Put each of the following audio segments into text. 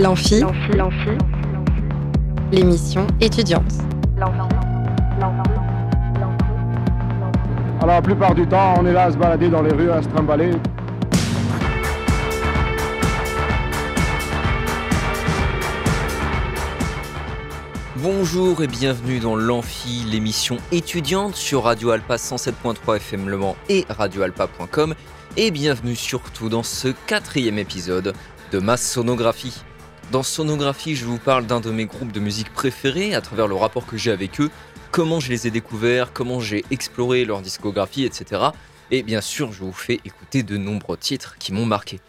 L'amphi, l'émission étudiante. Alors la plupart du temps, on est là à se balader dans les rues, à se trimballer. Bonjour et bienvenue dans l'Amphi, l'émission étudiante sur Radio Alpa 107.3 FM Le Mans et radioalpa.com et bienvenue surtout dans ce quatrième épisode de ma sonographie. Dans Sonographie, je vous parle d'un de mes groupes de musique préférés à travers le rapport que j'ai avec eux, comment je les ai découverts, comment j'ai exploré leur discographie, etc. Et bien sûr, je vous fais écouter de nombreux titres qui m'ont marqué.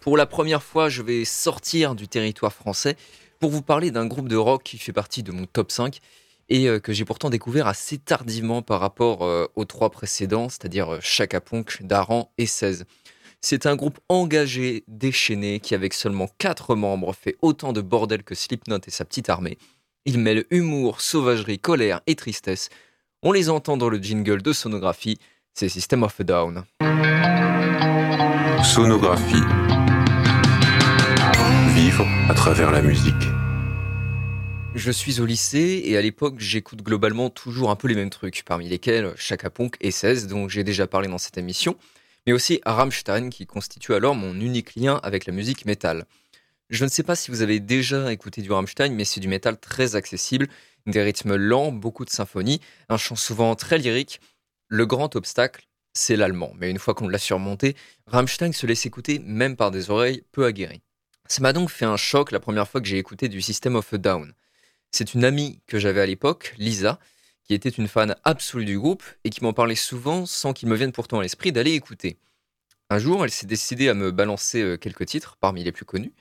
Pour la première fois, je vais sortir du territoire français pour vous parler d'un groupe de rock qui fait partie de mon top 5 et euh, que j'ai pourtant découvert assez tardivement par rapport euh, aux trois précédents, c'est-à-dire euh, Chaka Ponk, Daran et 16. C'est un groupe engagé, déchaîné, qui avec seulement 4 membres fait autant de bordel que Slipknot et sa petite armée. Il mêle humour, sauvagerie, colère et tristesse. On les entend dans le jingle de sonographie, c'est System of a Down. Sonographie. Vivre à travers la musique. Je suis au lycée et à l'époque j'écoute globalement toujours un peu les mêmes trucs, parmi lesquels Chaka Ponk et 16 dont j'ai déjà parlé dans cette émission, mais aussi Rammstein qui constitue alors mon unique lien avec la musique métal. Je ne sais pas si vous avez déjà écouté du Rammstein, mais c'est du métal très accessible, des rythmes lents, beaucoup de symphonies, un chant souvent très lyrique. Le grand obstacle, c'est l'allemand, mais une fois qu'on l'a surmonté, Rammstein se laisse écouter même par des oreilles peu aguerries. Ça m'a donc fait un choc la première fois que j'ai écouté du System of a Down. C'est une amie que j'avais à l'époque, Lisa, qui était une fan absolue du groupe et qui m'en parlait souvent sans qu'il me vienne pourtant à l'esprit d'aller écouter. Un jour, elle s'est décidée à me balancer euh, quelques titres parmi les plus connus.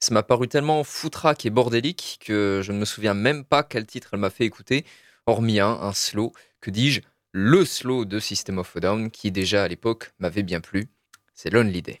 Ça m'a paru tellement foutraque et bordélique que je ne me souviens même pas quel titre elle m'a fait écouter, hormis un, un slow, que dis-je, le slow de System of a Down qui déjà à l'époque m'avait bien plu. C'est Lonely Day.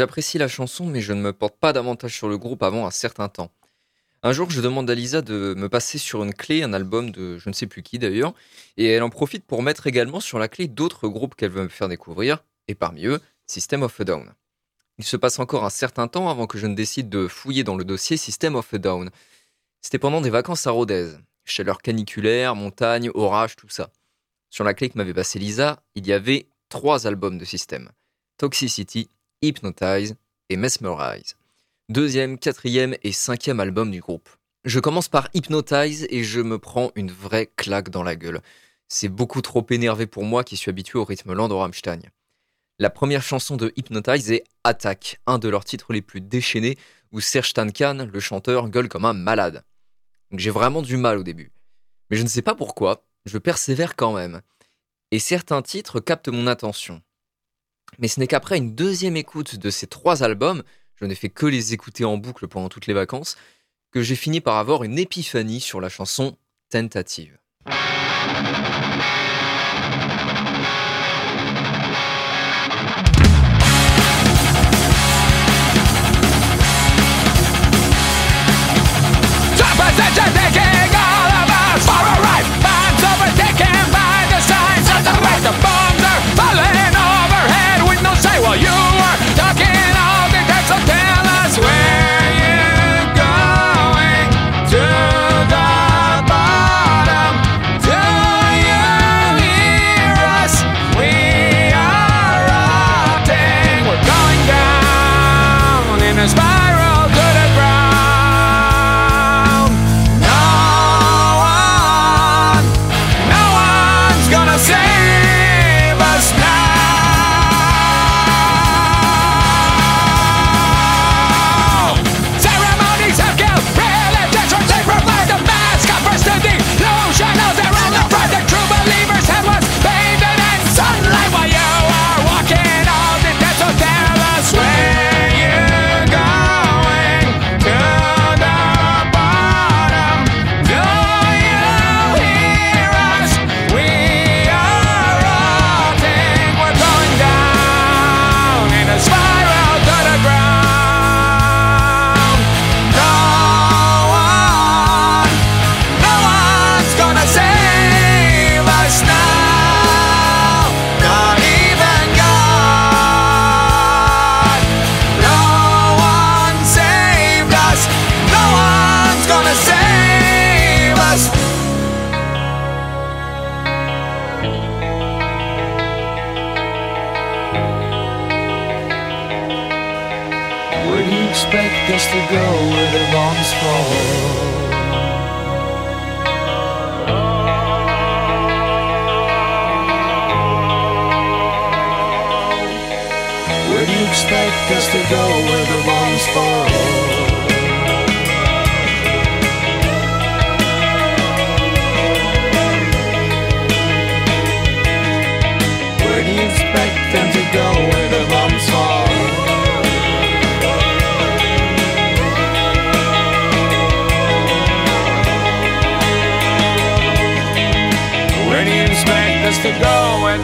J'apprécie la chanson, mais je ne me porte pas davantage sur le groupe avant un certain temps. Un jour, je demande à Lisa de me passer sur une clé un album de je ne sais plus qui d'ailleurs, et elle en profite pour mettre également sur la clé d'autres groupes qu'elle veut me faire découvrir, et parmi eux, System of a Down. Il se passe encore un certain temps avant que je ne décide de fouiller dans le dossier System of a Down. C'était pendant des vacances à Rodez, chaleur caniculaire, montagne, orage, tout ça. Sur la clé que m'avait passée Lisa, il y avait trois albums de System Toxicity, Hypnotize et Mesmerize. Deuxième, quatrième et cinquième album du groupe. Je commence par Hypnotize et je me prends une vraie claque dans la gueule. C'est beaucoup trop énervé pour moi qui suis habitué au rythme lent de Rammstein. La première chanson de Hypnotize est Attack, un de leurs titres les plus déchaînés où Serge Tankan, le chanteur, gueule comme un malade. J'ai vraiment du mal au début. Mais je ne sais pas pourquoi, je persévère quand même. Et certains titres captent mon attention. Mais ce n'est qu'après une deuxième écoute de ces trois albums, je n'ai fait que les écouter en boucle pendant toutes les vacances, que j'ai fini par avoir une épiphanie sur la chanson Tentative.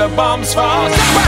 the bombs fall.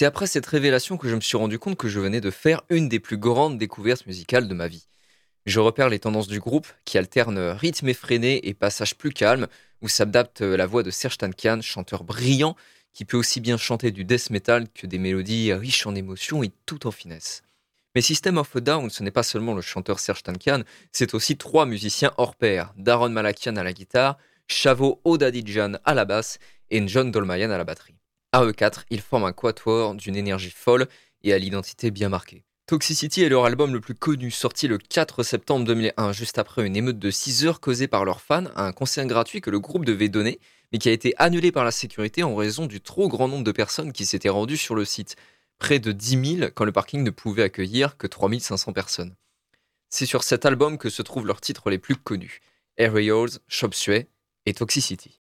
C'est après cette révélation que je me suis rendu compte que je venais de faire une des plus grandes découvertes musicales de ma vie. Je repère les tendances du groupe qui alternent rythme effréné et passage plus calme, où s'adapte la voix de Serge Tankian, chanteur brillant, qui peut aussi bien chanter du death metal que des mélodies riches en émotions et tout en finesse. Mais System of a Down, ce n'est pas seulement le chanteur Serge Tankian, c'est aussi trois musiciens hors pair. Daron Malakian à la guitare, Chavo Odadidjan à la basse et John Dolmayan à la batterie. À eux ils forment un quatuor d'une énergie folle et à l'identité bien marquée. Toxicity est leur album le plus connu, sorti le 4 septembre 2001, juste après une émeute de 6 heures causée par leurs fans à un concert gratuit que le groupe devait donner, mais qui a été annulé par la sécurité en raison du trop grand nombre de personnes qui s'étaient rendues sur le site près de 10 000 quand le parking ne pouvait accueillir que 3500 personnes. C'est sur cet album que se trouvent leurs titres les plus connus, Aerials, Chop Suey et Toxicity.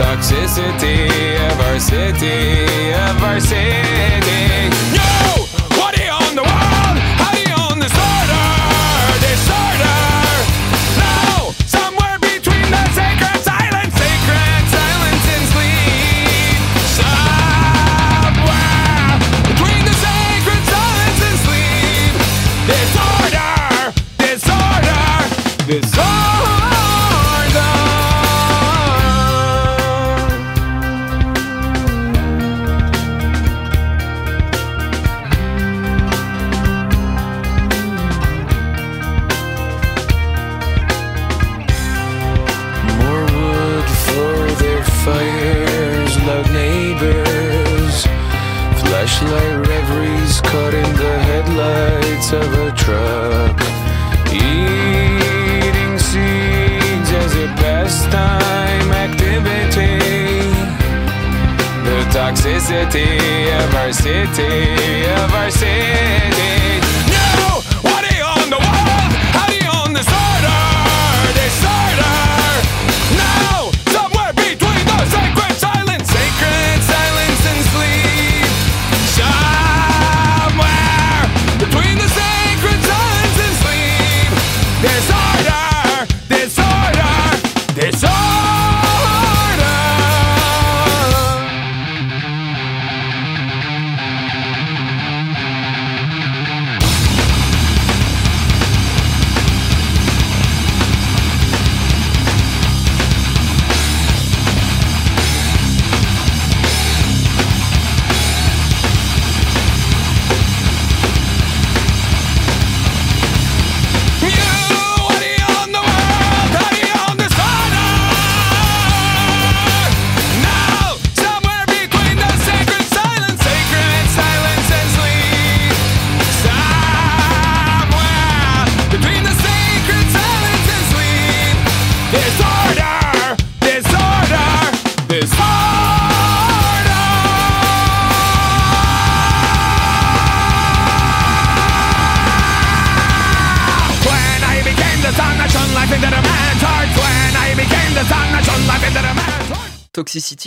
toxicity of our city, of our city. No!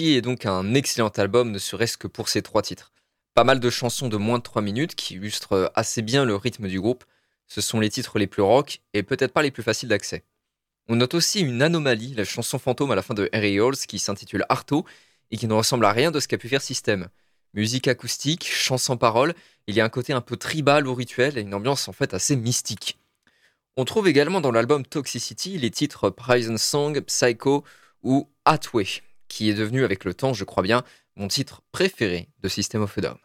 Est donc un excellent album, ne serait-ce que pour ses trois titres. Pas mal de chansons de moins de 3 minutes qui illustrent assez bien le rythme du groupe. Ce sont les titres les plus rock et peut-être pas les plus faciles d'accès. On note aussi une anomalie, la chanson fantôme à la fin de Harry Halls qui s'intitule Arto et qui ne ressemble à rien de ce qu'a pu faire System. Musique acoustique, chant sans parole, il y a un côté un peu tribal ou rituel et une ambiance en fait assez mystique. On trouve également dans l'album Toxicity les titres Prison Song, Psycho ou Atway qui est devenu avec le temps, je crois bien, mon titre préféré de System of a Down.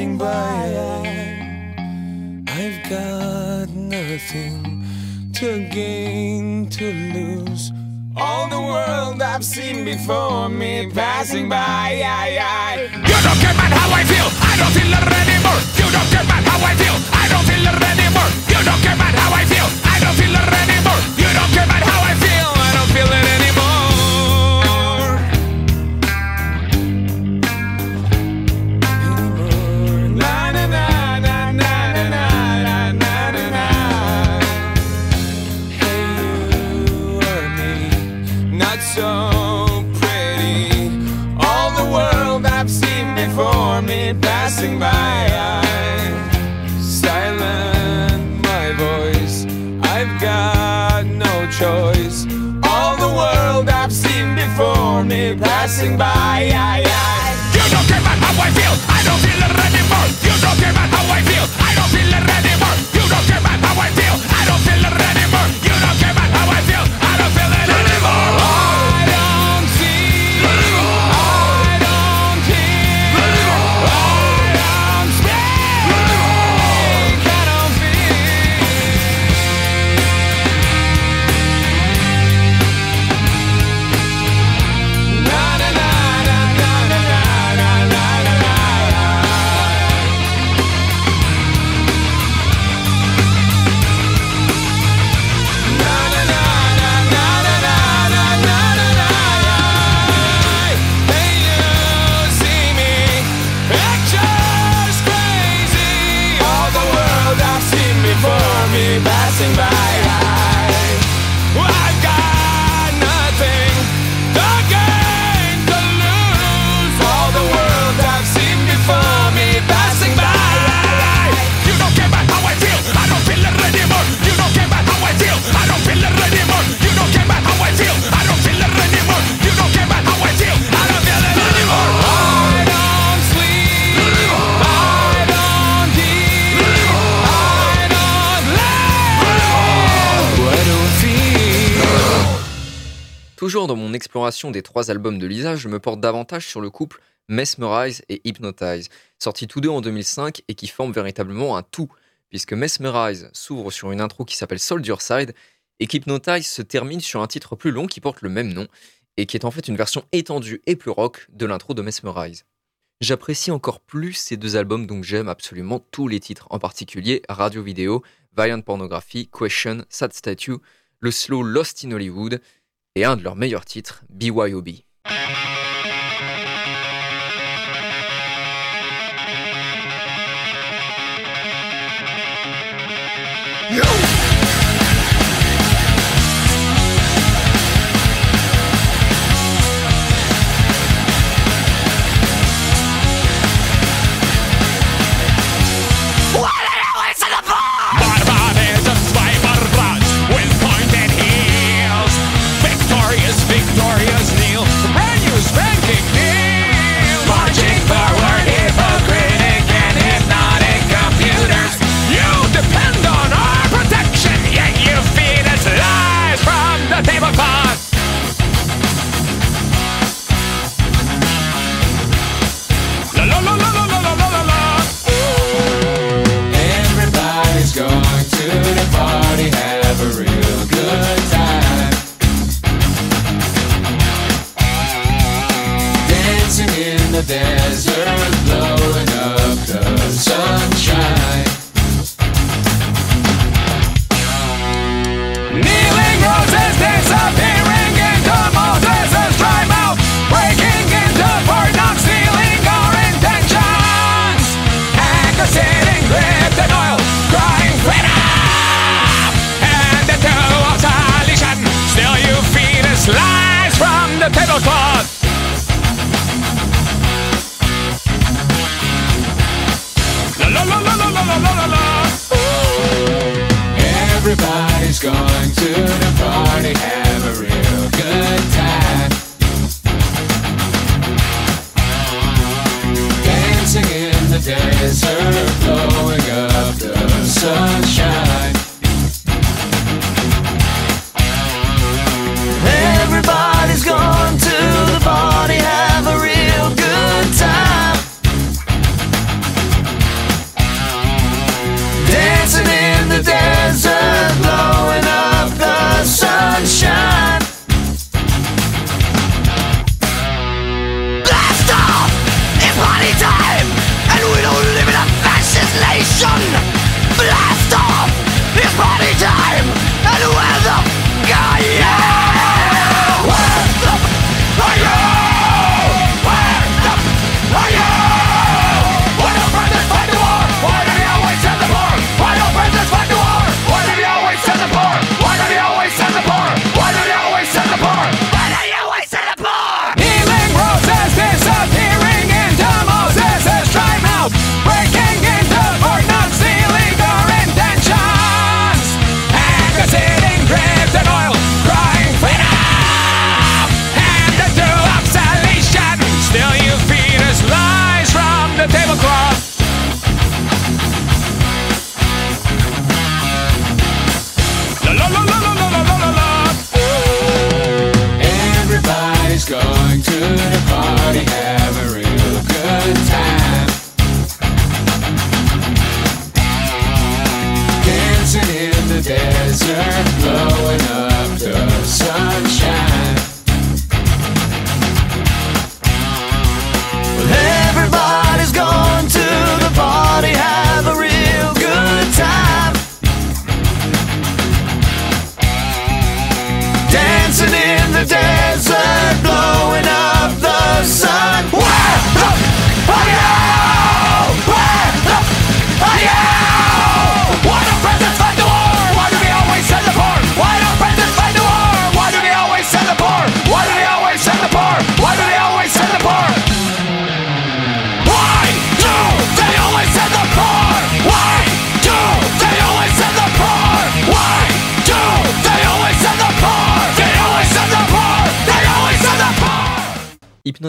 passing by. I've got nothing to gain, to lose. All the world I've seen before me passing by. You don't care about how I feel. I don't feel it anymore. You don't care about how I feel. I don't feel it anymore. You don't care about how I feel. I don't feel it anymore. You don't care. passing by. I des trois albums de Lisa, je me porte davantage sur le couple Mesmerize et Hypnotize, sortis tous deux en 2005 et qui forment véritablement un tout, puisque Mesmerize s'ouvre sur une intro qui s'appelle Soldier Side et Hypnotize se termine sur un titre plus long qui porte le même nom et qui est en fait une version étendue et plus rock de l'intro de Mesmerize. J'apprécie encore plus ces deux albums, donc j'aime absolument tous les titres, en particulier Radio Vidéo, Violent Pornography, Question, Sad Statue, le slow Lost in Hollywood, et un de leurs meilleurs titres, BYOB.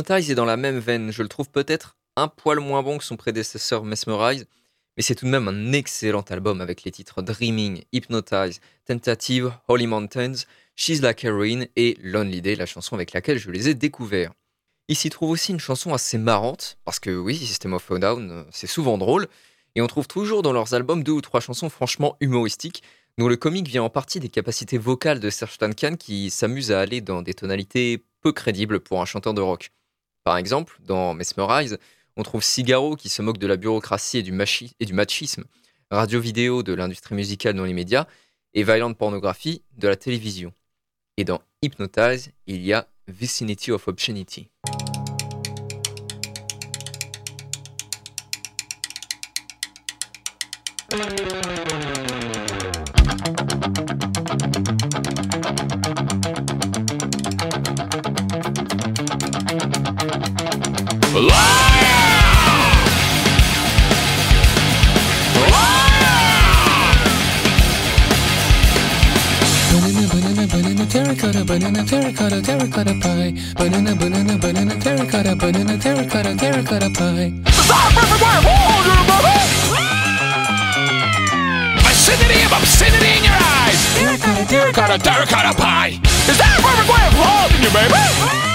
Hypnotize est dans la même veine, je le trouve peut-être un poil moins bon que son prédécesseur Mesmerize, mais c'est tout de même un excellent album avec les titres Dreaming, Hypnotize, Tentative, Holy Mountains, She's Like Heroin et Lonely Day, la chanson avec laquelle je les ai découverts. Il s'y trouve aussi une chanson assez marrante, parce que oui, System of a Down, euh, c'est souvent drôle, et on trouve toujours dans leurs albums deux ou trois chansons franchement humoristiques, dont le comique vient en partie des capacités vocales de Serge Tankian qui s'amuse à aller dans des tonalités peu crédibles pour un chanteur de rock. Par exemple, dans Mesmerize, on trouve Cigaro qui se moque de la bureaucratie et du, machisme, radio-vidéo de l'industrie musicale dans les médias, et Violent Pornography de la télévision. Et dans Hypnotize, il y a Vicinity of Obscenity. Terracotta, banana, terracotta, terracotta pie. Banana, banana, banana, terracotta, banana, terracotta, terracotta pie. Vicinity of obscenity in your eyes. Terracotta, terracotta, terracotta pie. Is that a perfect way of holding you, baby?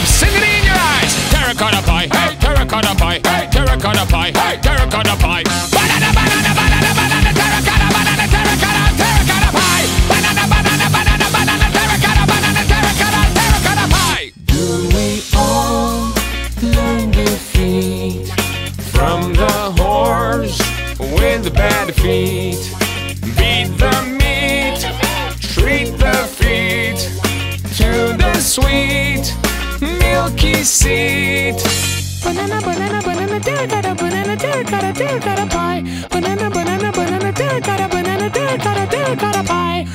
Vicinity of obscenity in your eyes. Terracotta pie. Hey, terracotta pie. Hey, terracotta pie. Hey, terracotta pie. Banana, banana, banana, banana, terracotta, banana, terracotta, terracotta pie. Banana, banana, banana, banana, terracotta, banana, terracotta, terracotta pie. Do we all learn defeat? From the horse with the bad feet, beat the meat, treat the feet to the sweet deceit. Banana, banana, banana, dear got a banana, dear got a dear got a pie. Banana, banana, banana, dear got a banana, dear got a dear got a pie.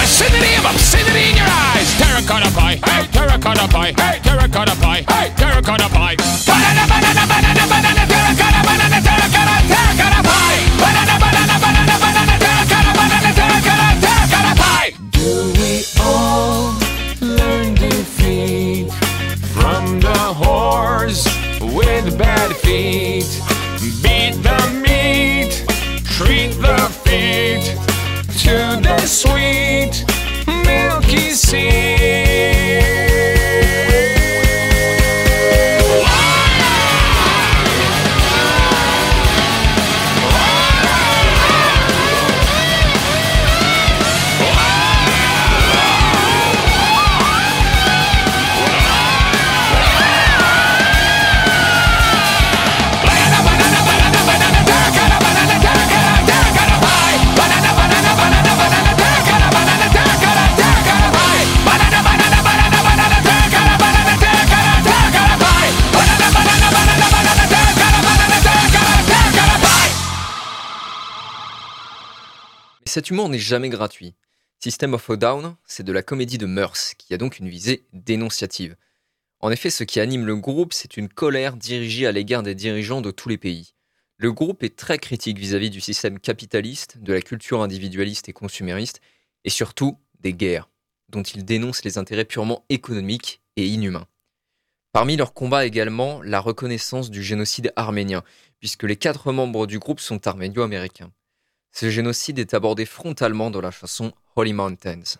Vicinity of obscenity in your eyes. Terracotta pie, hey, terracotta pie, hey, terracotta pie, hey, terracotta pie. To the sweet milky seed. Cet humour n'est jamais gratuit. System of a Down, c'est de la comédie de mœurs, qui a donc une visée dénonciative. En effet, ce qui anime le groupe, c'est une colère dirigée à l'égard des dirigeants de tous les pays. Le groupe est très critique vis-à-vis du système capitaliste, de la culture individualiste et consumériste, et surtout des guerres, dont il dénonce les intérêts purement économiques et inhumains. Parmi leurs combats également, la reconnaissance du génocide arménien, puisque les quatre membres du groupe sont arménio-américains. Ce génocide est abordé frontalement dans la chanson Holy Mountains.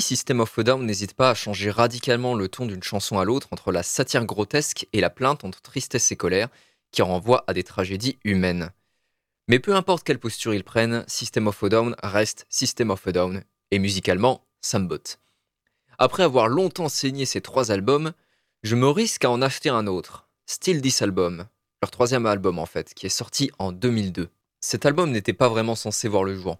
System of a Down n'hésite pas à changer radicalement le ton d'une chanson à l'autre entre la satire grotesque et la plainte entre tristesse et colère, qui renvoie à des tragédies humaines. Mais peu importe quelle posture ils prennent, System of a Down reste System of a Down, et musicalement, ça me botte. Après avoir longtemps saigné ces trois albums, je me risque à en acheter un autre, Still This Album, leur troisième album en fait, qui est sorti en 2002. Cet album n'était pas vraiment censé voir le jour.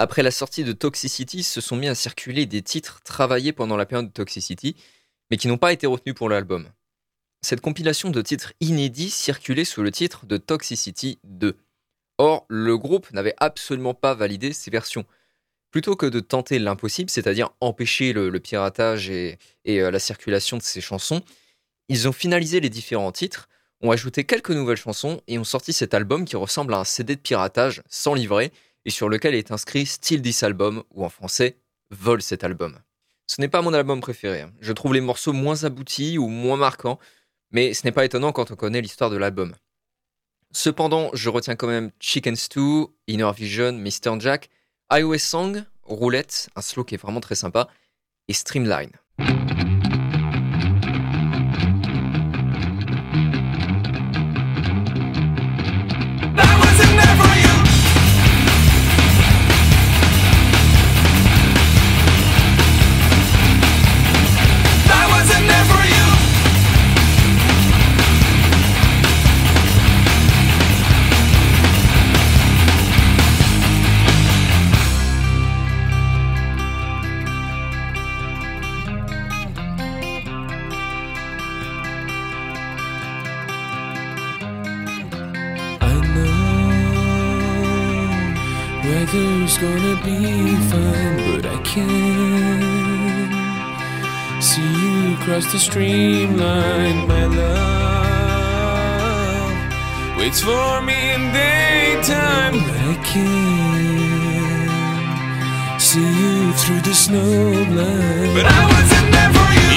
Après la sortie de Toxicity, se sont mis à circuler des titres travaillés pendant la période de Toxicity, mais qui n'ont pas été retenus pour l'album. Cette compilation de titres inédits circulait sous le titre de Toxicity 2. Or, le groupe n'avait absolument pas validé ces versions. Plutôt que de tenter l'impossible, c'est-à-dire empêcher le, piratage et, et, euh, la circulation de ces chansons, ils ont finalisé les différents titres, ont ajouté quelques nouvelles chansons et ont sorti cet album qui ressemble à un CD de piratage sans livret et sur lequel est inscrit Still This Album ou en français Vole cet album. Ce n'est pas mon album préféré. hein. Je trouve les morceaux moins aboutis ou moins marquants, mais ce n'est pas étonnant quand on connaît l'histoire de l'album. Cependant, je retiens quand même Chicken Stew, Inner Vision, Mr. Jack, iOS Song, Roulette, un slow qui est vraiment très sympa, et Streamline. Cross the streamline. My love waits for me in daytime, but I can't see you through the snow blind. But I wasn't never you.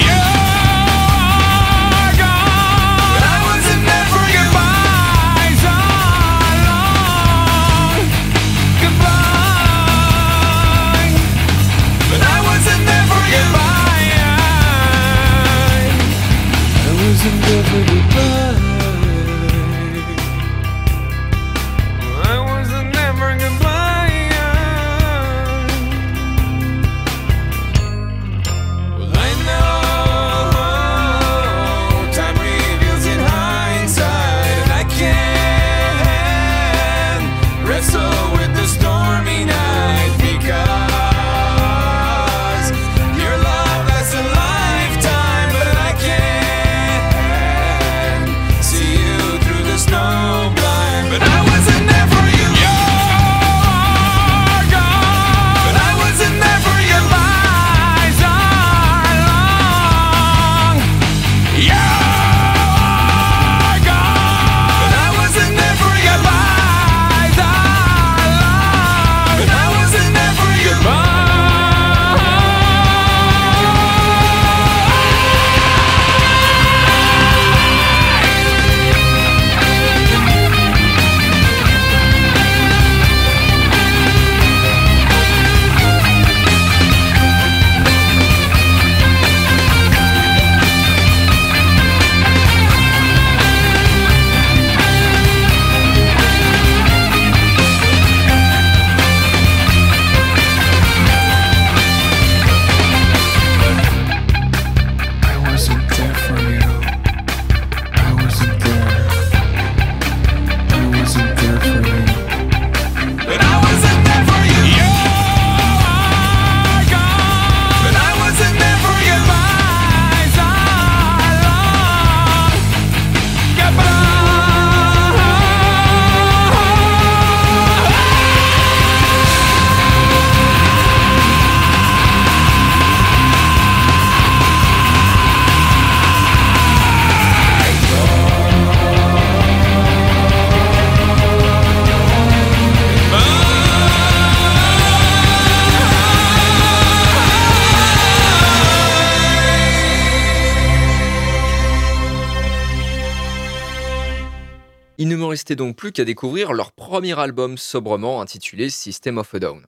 Donc plus qu'à découvrir leur premier album sobrement intitulé System of a Down.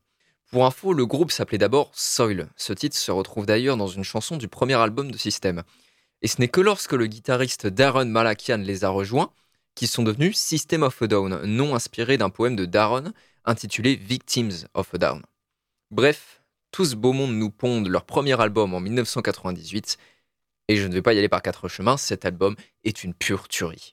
Pour info, le groupe s'appelait d'abord Soil. Ce titre se retrouve d'ailleurs dans une chanson du premier album de System. Et ce n'est que lorsque le guitariste Darren Malakian les a rejoints qu'ils sont devenus System of a Down, nom inspiré d'un poème de Darren intitulé Victims of a Down. Bref, tout ce beau monde nous pondent leur premier album en 1998, et je ne vais pas y aller par quatre chemins, cet album est une pure tuerie.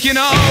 thinking of.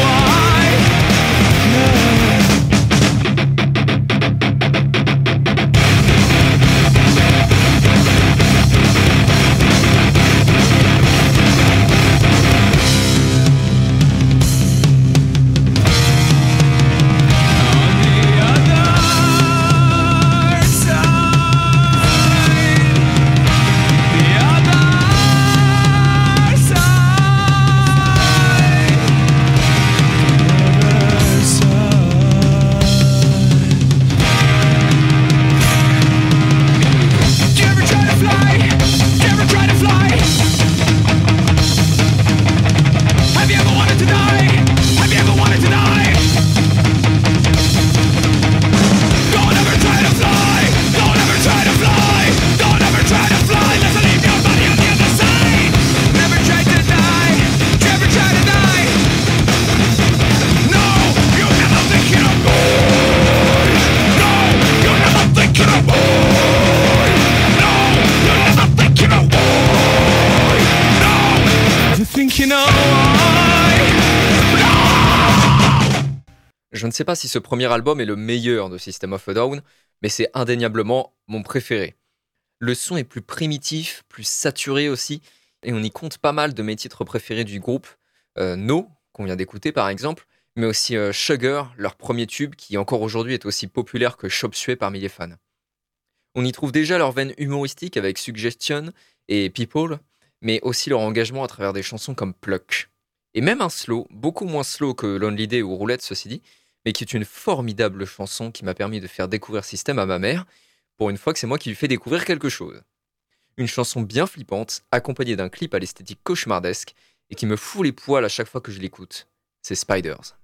Sais pas si ce premier album est le meilleur de System of a Down, mais c'est indéniablement mon préféré. Le son est plus primitif, plus saturé aussi, et on y compte pas mal de mes titres préférés du groupe. Euh, no, qu'on vient d'écouter par exemple, mais aussi euh, Sugar, leur premier tube, qui encore aujourd'hui est aussi populaire que Chop Suey parmi les fans. On y trouve déjà leur veine humoristique avec Suggestion et People, mais aussi leur engagement à travers des chansons comme Pluck. Et même un slow, beaucoup moins slow que Lonely Day ou Roulette, ceci dit, mais qui est une formidable chanson qui m'a permis de faire découvrir System à ma mère, pour une fois que c'est moi qui lui fais découvrir quelque chose. Une chanson bien flippante, accompagnée d'un clip à l'esthétique cauchemardesque, et qui me fout les poils à chaque fois que je l'écoute. C'est Spiders.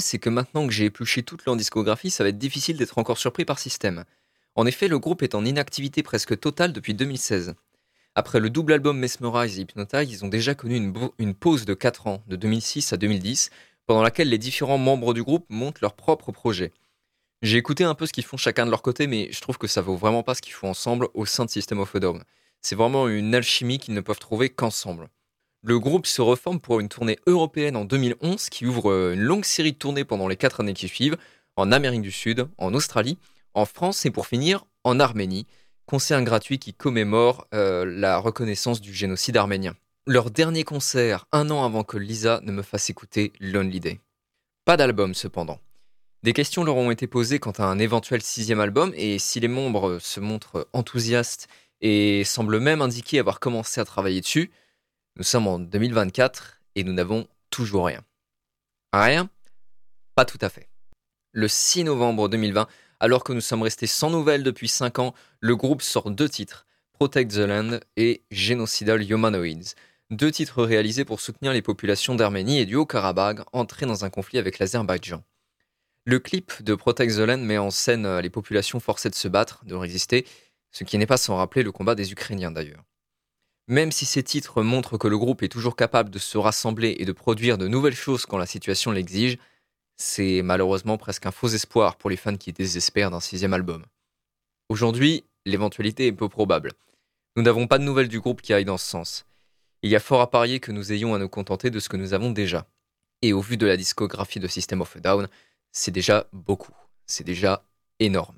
C'est que maintenant que j'ai épluché toute leur discographie, ça va être difficile d'être encore surpris par System. En effet, le groupe est en inactivité presque totale depuis 2016. Après le double album Mesmerize et Hypnotize, ils ont déjà connu une, pause de 4 ans, de 2006 à 2010, pendant laquelle les différents membres du groupe montent leurs propres projets. J'ai écouté un peu ce qu'ils font chacun de leur côté, mais je trouve que ça vaut vraiment pas ce qu'ils font ensemble au sein de System of a Down. C'est vraiment une alchimie qu'ils ne peuvent trouver qu'ensemble. Le groupe se reforme pour une tournée européenne en 2011 qui ouvre euh, une longue série de tournées pendant les 4 années qui suivent, en Amérique du Sud, en Australie, en France et pour finir en Arménie, concert gratuit qui commémore euh, la reconnaissance du génocide arménien. Leur dernier concert, un an avant que Lisa ne me fasse écouter Lonely Day. Pas d'album cependant. Des questions leur ont été posées quant à un éventuel sixième album et si les membres se montrent enthousiastes et semblent même indiquer avoir commencé à travailler dessus, nous sommes en 2024 et nous n'avons toujours rien. Rien? Pas tout à fait. Le 6 novembre 2020, alors que nous sommes restés sans nouvelles depuis 5 ans, le groupe sort deux titres, Protect the Land et Genocidal Humanoids. Deux titres réalisés pour soutenir les populations d'Arménie et du Haut-Karabagh entrées dans un conflit avec l'Azerbaïdjan. Le clip de Protect the Land met en scène euh, les populations forcées de se battre, de résister, ce qui n'est pas sans rappeler le combat des Ukrainiens d'ailleurs. Même si ces titres montrent que le groupe est toujours capable de se rassembler et de produire de nouvelles choses quand la situation l'exige, c'est malheureusement presque un faux espoir pour les fans qui désespèrent d'un sixième album. Aujourd'hui, l'éventualité est peu probable. Nous n'avons pas de nouvelles du groupe qui aillent dans ce sens. Il y a fort à parier que nous ayons à nous contenter de ce que nous avons déjà. Et au vu de la discographie de System of a Down, c'est déjà beaucoup. C'est déjà énorme.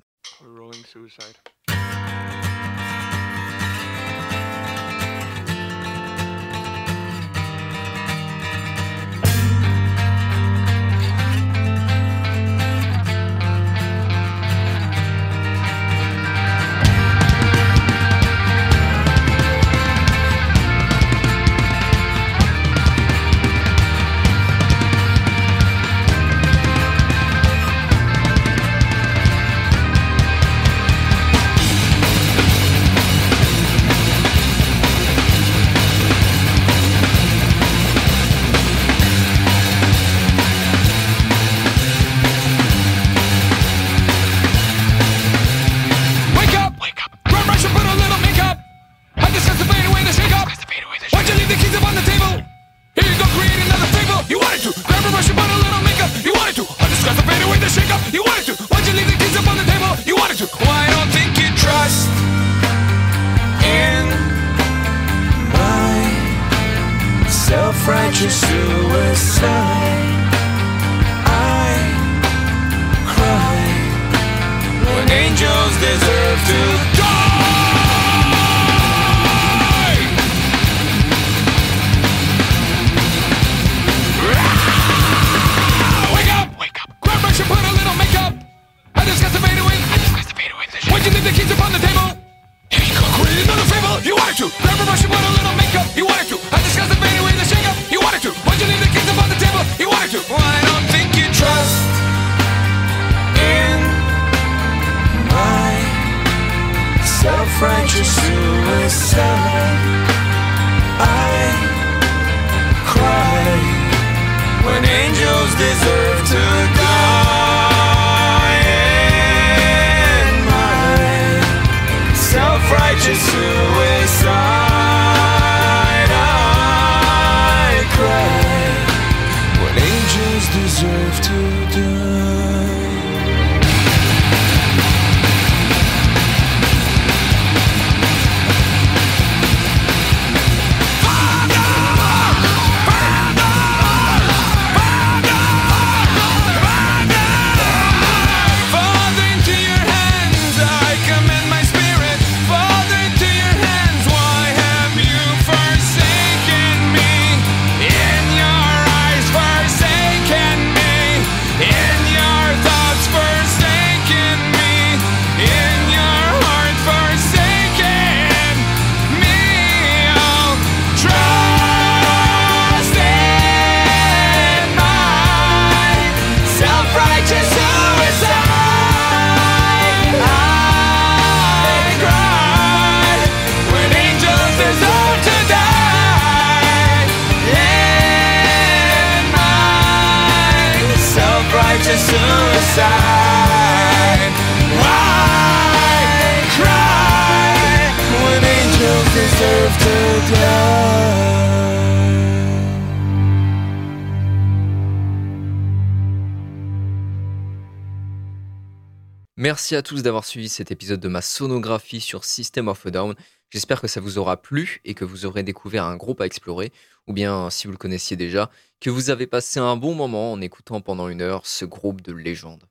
Merci à tous d'avoir suivi cet épisode de ma sonographie sur System of a Down. J'espère que ça vous aura plu et que vous aurez découvert un groupe à explorer, ou bien, si vous le connaissiez déjà, que vous avez passé un bon moment en écoutant pendant une heure ce groupe de légende.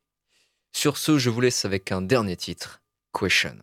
Sur ce, je vous laisse avec un dernier titre, Question.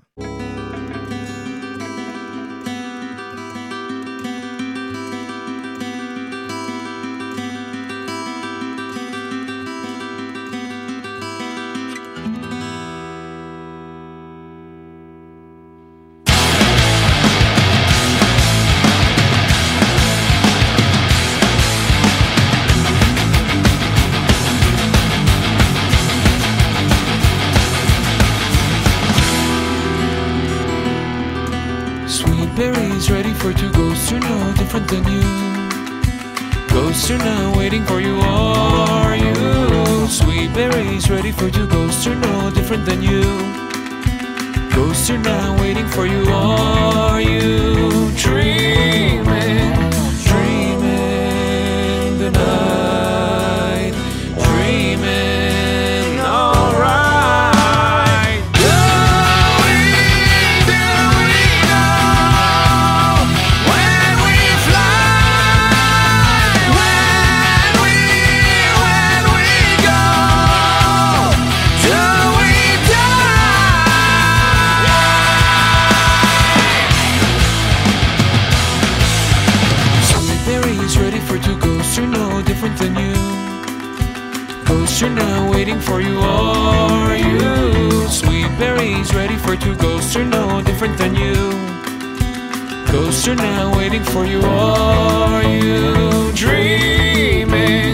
Berries ready for two ghosts are no different than you. Ghosts are now waiting for you, are you? Sweet berries ready for two ghosts are no different than you. Ghosts are now waiting for you, are you? Dreaming for two ghosts are no different than you. Ghosts are now waiting for you, are you? Dreaming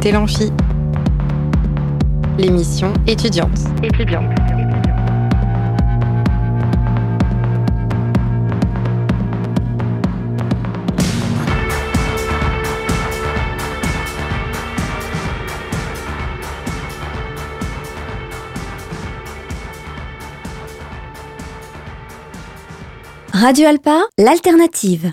C'était l'Amphi, l'émission étudiante. Étudiante. Radio Alpa, l'alternative.